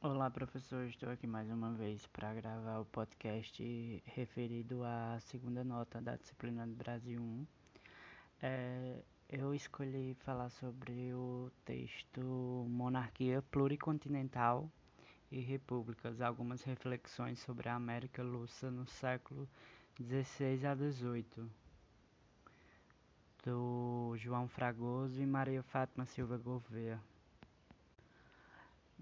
Olá, professor. Estou aqui mais uma vez para gravar o podcast referido à segunda nota da disciplina do Brasil 1. É, eu escolhi falar sobre o texto Monarquia Pluricontinental e Repúblicas, algumas reflexões sobre a América Lúcia no século XVI a XVIII, do João Fragoso e Maria Fátima Silva Gouveia.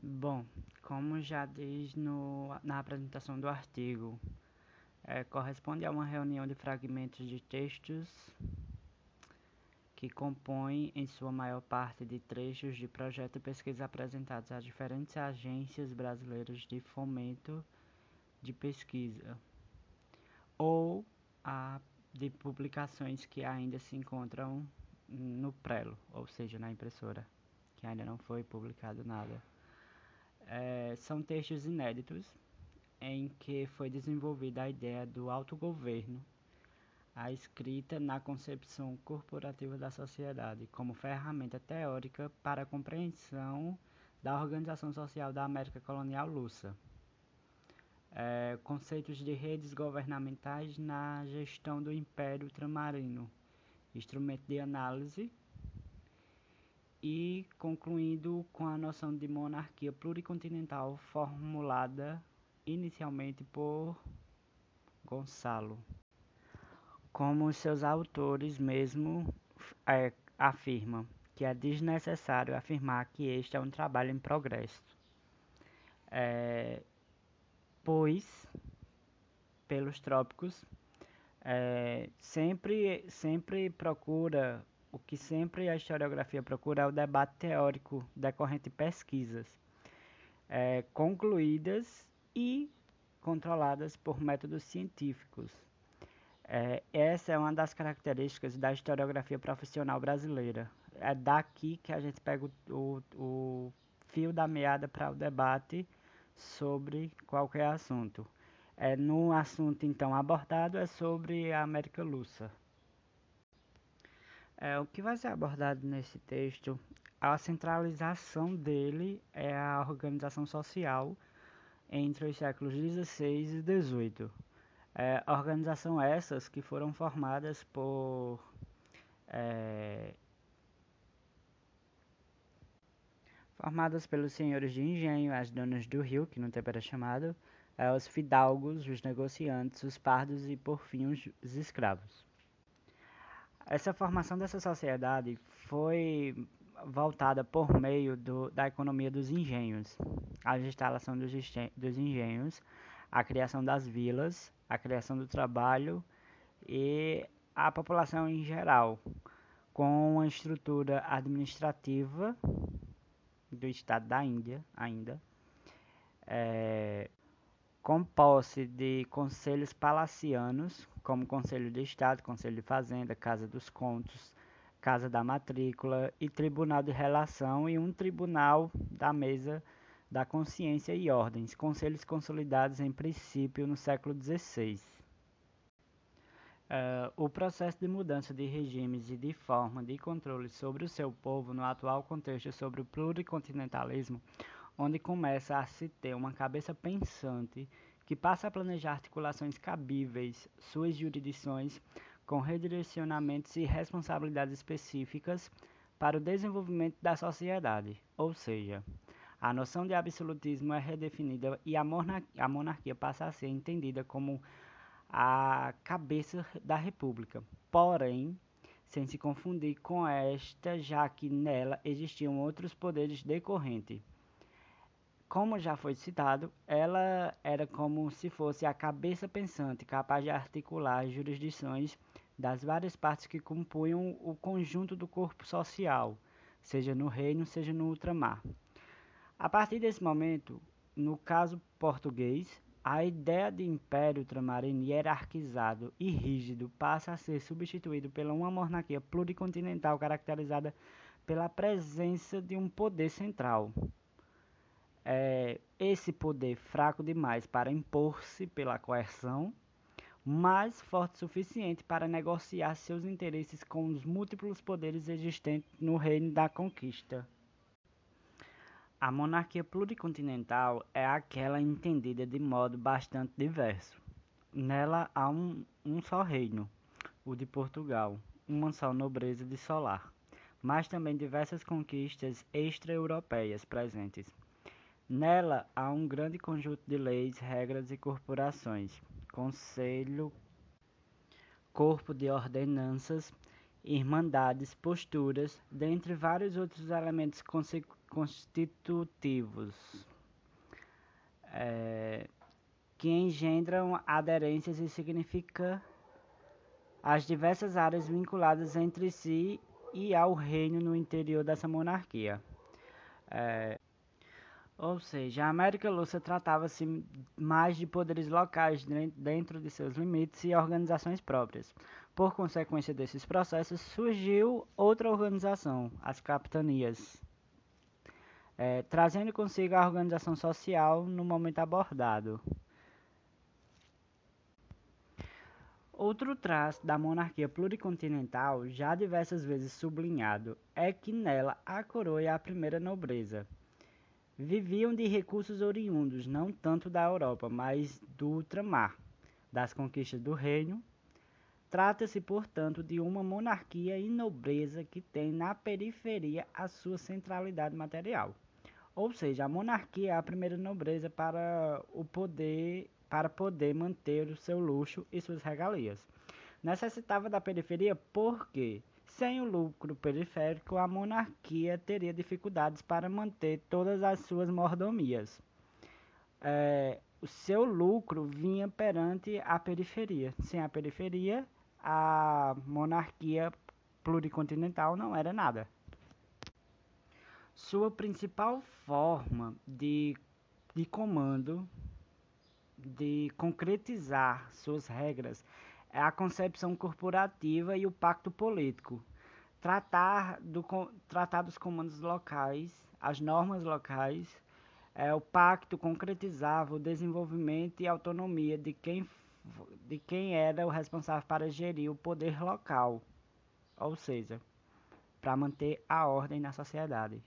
Bom, como já diz no, na apresentação do artigo, é, corresponde a uma reunião de fragmentos de textos que compõem, em sua maior parte, de trechos de projeto e pesquisa apresentados a diferentes agências brasileiras de fomento de pesquisa ou a de publicações que ainda se encontram no prelo, ou seja, na impressora, que ainda não foi publicado nada. É, são textos inéditos em que foi desenvolvida a ideia do autogoverno, a escrita na concepção corporativa da sociedade como ferramenta teórica para a compreensão da organização social da América colonial lusa. É, conceitos de redes governamentais na gestão do Império Ultramarino, instrumento de análise e concluindo com a noção de monarquia pluricontinental formulada inicialmente por Gonçalo. Como seus autores mesmo é, afirmam, que é desnecessário afirmar que este é um trabalho em progresso, é, pois, pelos trópicos, é, sempre, sempre procura o que sempre a historiografia procura é o debate teórico decorrente de pesquisas é, concluídas e controladas por métodos científicos. É, essa é uma das características da historiografia profissional brasileira. É daqui que a gente pega o, o, fio da meada para o debate sobre qualquer assunto. É, no assunto então abordado é sobre a América Lúcia. É, o que vai ser abordado nesse texto, a centralização dele é a organização social entre os séculos XVI e XVIII. É, organização essas que foram formadas por é, formadas pelos senhores de engenho, as donas do rio, que no tempo era chamado, é, os fidalgos, os negociantes, os pardos e, por fim, os, os escravos. Essa formação dessa sociedade foi voltada por meio do, da economia dos engenhos, a instalação dos, dos engenhos, a criação das vilas, a criação do trabalho e a população em geral, com uma estrutura administrativa do estado da Índia ainda, é, com posse de conselhos palacianos, como Conselho de Estado, Conselho de Fazenda, Casa dos Contos, Casa da Matrícula e Tribunal de Relação e um Tribunal da Mesa da Consciência e Ordens, conselhos consolidados em princípio no século XVI. Uh, eh, o processo de mudança de regimes e de forma de controle sobre o seu povo no atual contexto sobre o pluricontinentalismo onde começa a se ter uma cabeça pensante que passa a planejar articulações cabíveis, suas jurisdições, com redirecionamentos e responsabilidades específicas para o desenvolvimento da sociedade, ou seja, a noção de absolutismo é redefinida e a, monarquia passa a ser entendida como a cabeça da república, porém, sem se confundir com esta, já que nela existiam outros poderes decorrentes como já foi citado, ela era como se fosse a cabeça pensante, capaz de articular as jurisdições das várias partes que compunham o conjunto do corpo social, seja no reino, seja no ultramar. A partir desse momento, no caso português, a ideia de império ultramarino hierarquizado e rígido passa a ser substituído pela uma monarquia pluricontinental caracterizada pela presença de um poder central, é, esse poder fraco demais para impor-se pela coerção, mas forte o suficiente para negociar seus interesses com os múltiplos poderes existentes no reino da conquista. A monarquia pluricontinental é aquela entendida de modo bastante diverso. Nela há um, um só reino, o de Portugal, uma só nobreza de solar, mas também diversas conquistas extra-europeias presentes. Nela há um grande conjunto de leis, regras e corporações, conselho, corpo de ordenanças, irmandades, posturas, dentre vários outros elementos constitutivos é, que engendram aderências e significa as diversas áreas vinculadas entre si e ao reino no interior dessa monarquia. É, ou seja, a América Lúcia tratava-se mais de poderes locais dentro de seus limites e organizações próprias. Por consequência desses processos, surgiu outra organização, as capitanias, é, trazendo consigo a organização social no momento abordado. Outro traço da monarquia pluricontinental, já diversas vezes sublinhado, é que nela a coroa é a primeira nobreza. Viviam de recursos oriundos, não tanto da Europa, mas do ultramar, das conquistas do reino. Trata-se, portanto, de uma monarquia e nobreza que tem na periferia a sua centralidade material. Ou seja, a monarquia é a primeira nobreza para o poder para poder manter o seu luxo e suas regalias. Necessitava da periferia porque, sem o lucro periférico, a monarquia teria dificuldades para manter todas as suas mordomias. É, o seu lucro vinha perante a periferia. Sem a periferia, a monarquia pluricontinental não era nada. Sua principal forma de, de comando, de concretizar suas regras, a concepção corporativa e o pacto político. Tratar, do, tratar dos comandos locais, as normas locais, é, o pacto concretizava o desenvolvimento e autonomia de quem, de quem era o responsável para gerir o poder local, ou seja, para manter a ordem na sociedade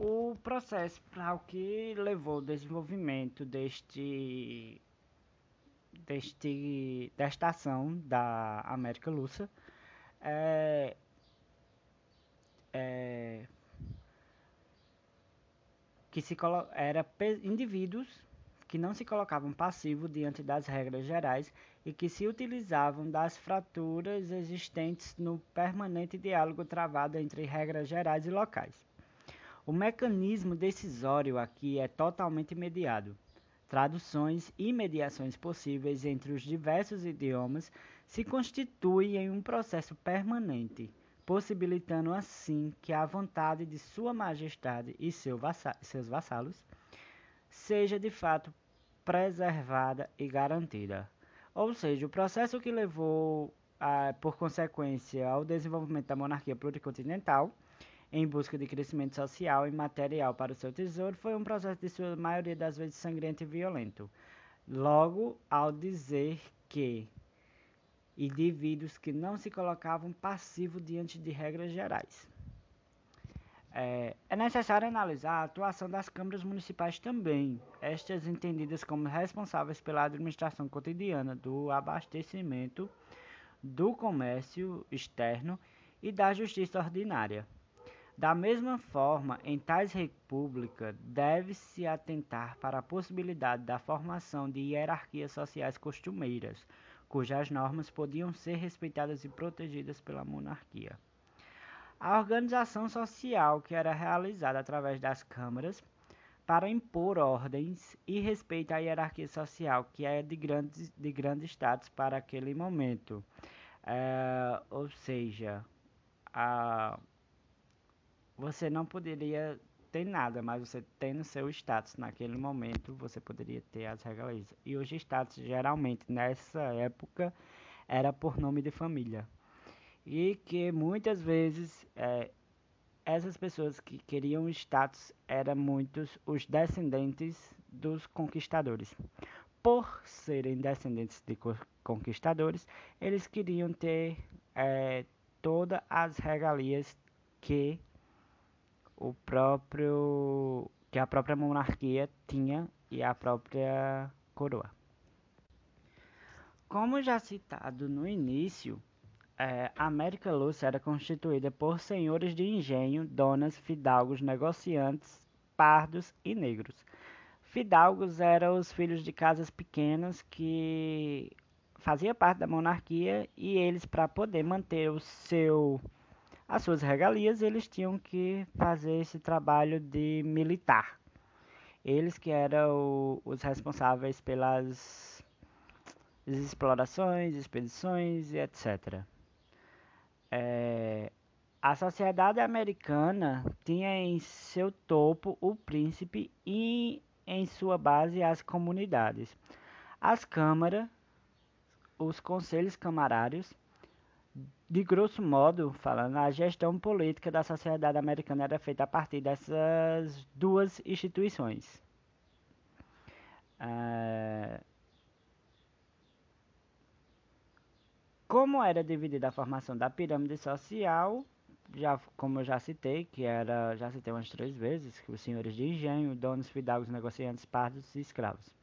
o processo para o que levou ao desenvolvimento deste, deste desta ação da América Lúcia é, é, que se era indivíduos que não se colocavam passivos diante das regras gerais e que se utilizavam das fraturas existentes no permanente diálogo travado entre regras gerais e locais. O mecanismo decisório aqui é totalmente mediado. Traduções e mediações possíveis entre os diversos idiomas se constituem em um processo permanente, possibilitando assim que a vontade de Sua Majestade e seu vassa seus vassalos seja de fato preservada e garantida. Ou seja, o processo que levou, a, por consequência, ao desenvolvimento da monarquia pluricontinental em busca de crescimento social e material para o seu tesouro foi um processo de sua maioria das vezes sangrento e violento. Logo, ao dizer que indivíduos que não se colocavam passivos diante de regras gerais. É, é, necessário analisar a atuação das câmaras municipais também, estas entendidas como responsáveis pela administração cotidiana do abastecimento, do comércio externo e da justiça ordinária. Da mesma forma, em tais repúblicas, deve-se atentar para a possibilidade da formação de hierarquias sociais costumeiras, cujas normas podiam ser respeitadas e protegidas pela monarquia. A organização social que era realizada através das câmaras para impor ordens e respeito à hierarquia social que é de grande, de grande status para aquele momento. É, ou seja, a você não poderia ter nada, mas você tendo seu status naquele momento, você poderia ter as regalias. E os status, geralmente, nessa época, era por nome de família. E que muitas vezes é, essas pessoas que queriam status eram muitos os descendentes dos conquistadores. Por serem descendentes de conquistadores, eles queriam ter é, todas as regalias que o próprio que a própria monarquia tinha e a própria coroa. Como já citado no início, é, América Lúcia era constituída por senhores de engenho, donas, fidalgos, negociantes, pardos e negros. Fidalgos eram os filhos de casas pequenas que faziam parte da monarquia e eles, para poder manter o seu, as suas regalias, eles tinham que fazer esse trabalho de militar. Eles que eram os responsáveis pelas explorações, expedições e etc. É, a sociedade americana tinha em seu topo o príncipe e em sua base as comunidades. As câmaras, os conselhos camarários, de grosso modo falando, a gestão política da sociedade americana era feita a partir dessas duas instituições. É, Como era dividida a formação da pirâmide social, já, como eu já citei, que era, já citei umas três vezes, que os senhores de engenho, donos, fidalgos, negociantes, pardos e escravos.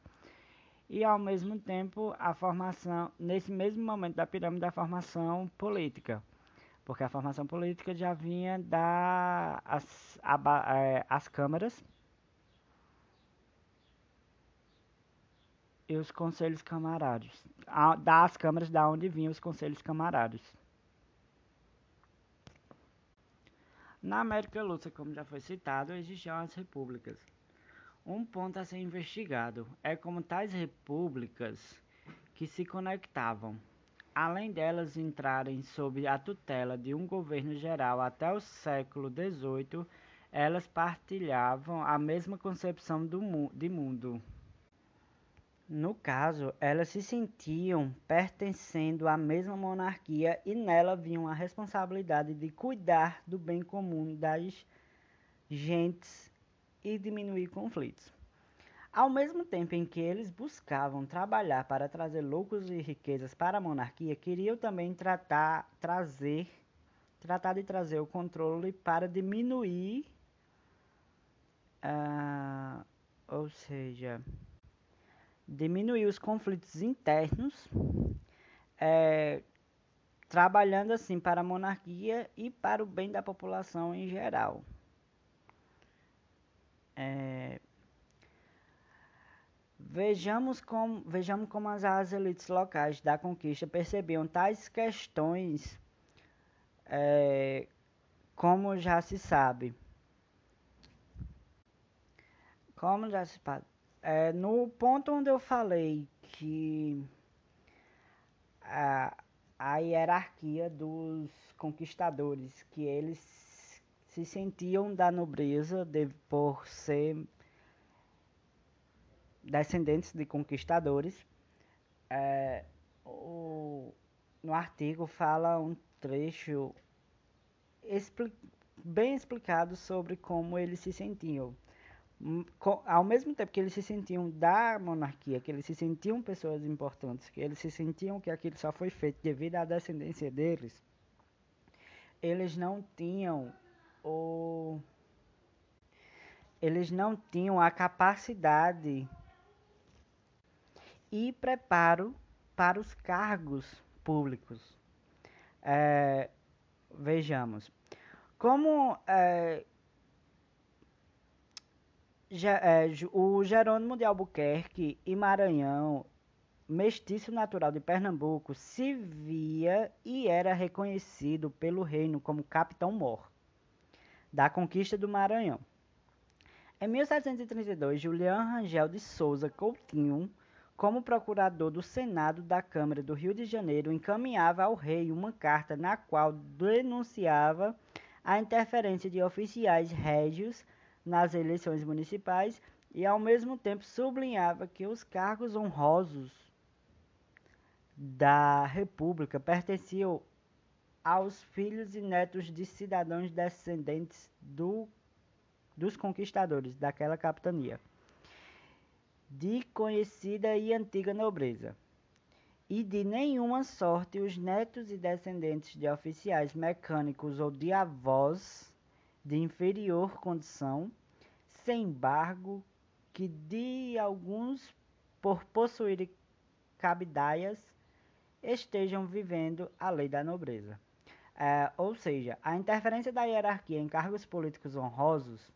E ao mesmo tempo a formação, nesse mesmo momento da pirâmide, a formação política, porque a formação política já vinha das as, é, as câmaras e os conselhos camarários, das câmaras da onde vinham os conselhos camarários. Na América Lúcia, como já foi citado, existiam as repúblicas. Um ponto a ser investigado é como tais repúblicas que se conectavam, além delas entrarem sob a tutela de um governo geral até o século XVIII, elas partilhavam a mesma concepção do, de mundo. No caso, elas se sentiam pertencendo à mesma monarquia e nela viam a responsabilidade de cuidar do bem comum das gentes e diminuir conflitos. Ao mesmo tempo em que eles buscavam trabalhar para trazer lucros e riquezas para a monarquia, queriam também tratar, trazer, tratar de trazer o controle para diminuir, uh, ou seja, diminuir os conflitos internos, é, trabalhando assim para a monarquia e para o bem da população em geral. É, vejamos, como, vejamos como as, as elites locais da conquista percebiam tais questões, é, como já se sabe. Como já se sabe é, no ponto onde eu falei que a, a hierarquia dos conquistadores, que eles se sentiam da nobreza de, por ser descendentes de conquistadores. É, o, no artigo fala um trecho expli bem explicado sobre como eles se sentiam. Hum, ao mesmo tempo que eles se sentiam da monarquia, que eles se sentiam pessoas importantes, que eles se sentiam que aquilo só foi feito devido à descendência deles, eles não tinham o eles não tinham a capacidade e preparo para os cargos públicos. É, vejamos, como é, é, o Jerônimo de Albuquerque e Maranhão, mestiço natural de Pernambuco, se via e era reconhecido pelo reino como Capitão Mor, da conquista do Maranhão. Em 1732, Julián Rangel de Souza Coutinho, como procurador do Senado da Câmara do Rio de Janeiro, encaminhava ao rei uma carta na qual denunciava a interferência de oficiais régios nas eleições municipais e, ao mesmo tempo, sublinhava que os cargos honrosos da República pertenciam aos filhos e netos de cidadãos descendentes do, dos conquistadores daquela capitania, de conhecida e antiga nobreza, e de nenhuma sorte os netos e descendentes de oficiais mecânicos ou de avós de inferior condição, sem embargo, que de alguns, por possuírem cabidaias, estejam vivendo a lei da nobreza. É, ou seja, a interferência da hierarquia em cargos políticos honrosos,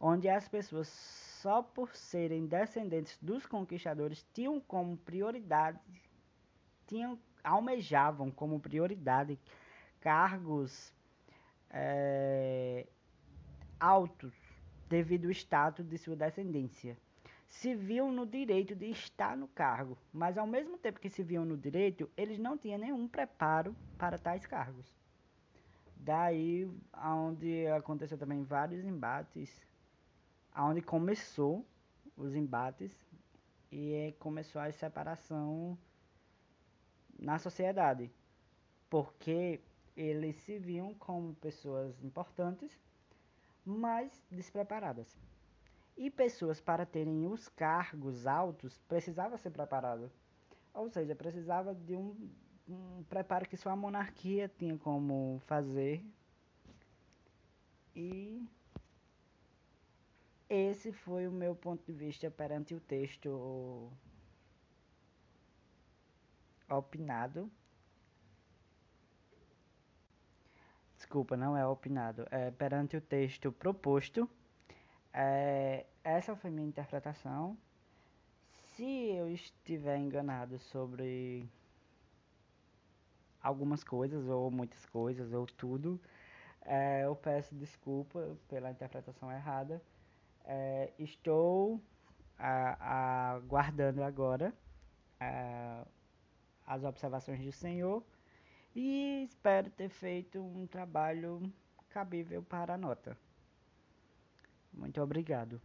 onde as pessoas só por serem descendentes dos conquistadores tinham como prioridade, tinham, almejavam como prioridade cargos é, altos devido ao status de sua descendência. Se viam no direito de estar no cargo, mas ao mesmo tempo que se viam no direito, eles não tinham nenhum preparo para tais cargos. Daí, onde aconteceu também vários embates, aonde começou os embates e começou a separação na sociedade, porque eles se viam como pessoas importantes, mas despreparadas. E pessoas para terem os cargos altos precisava ser preparado. Ou seja, precisava de um um preparo que só a monarquia tinha como fazer. E esse foi o meu ponto de vista perante o texto opinado. Desculpa, não é opinado. É perante o texto proposto. É, essa foi minha interpretação. Se eu estiver enganado sobre algumas coisas, ou muitas coisas, ou tudo. É, eu peço desculpa pela interpretação errada. É, estou aguardando agora é, as observações do Senhor e espero ter feito um trabalho cabível para a nota. Muito obrigado.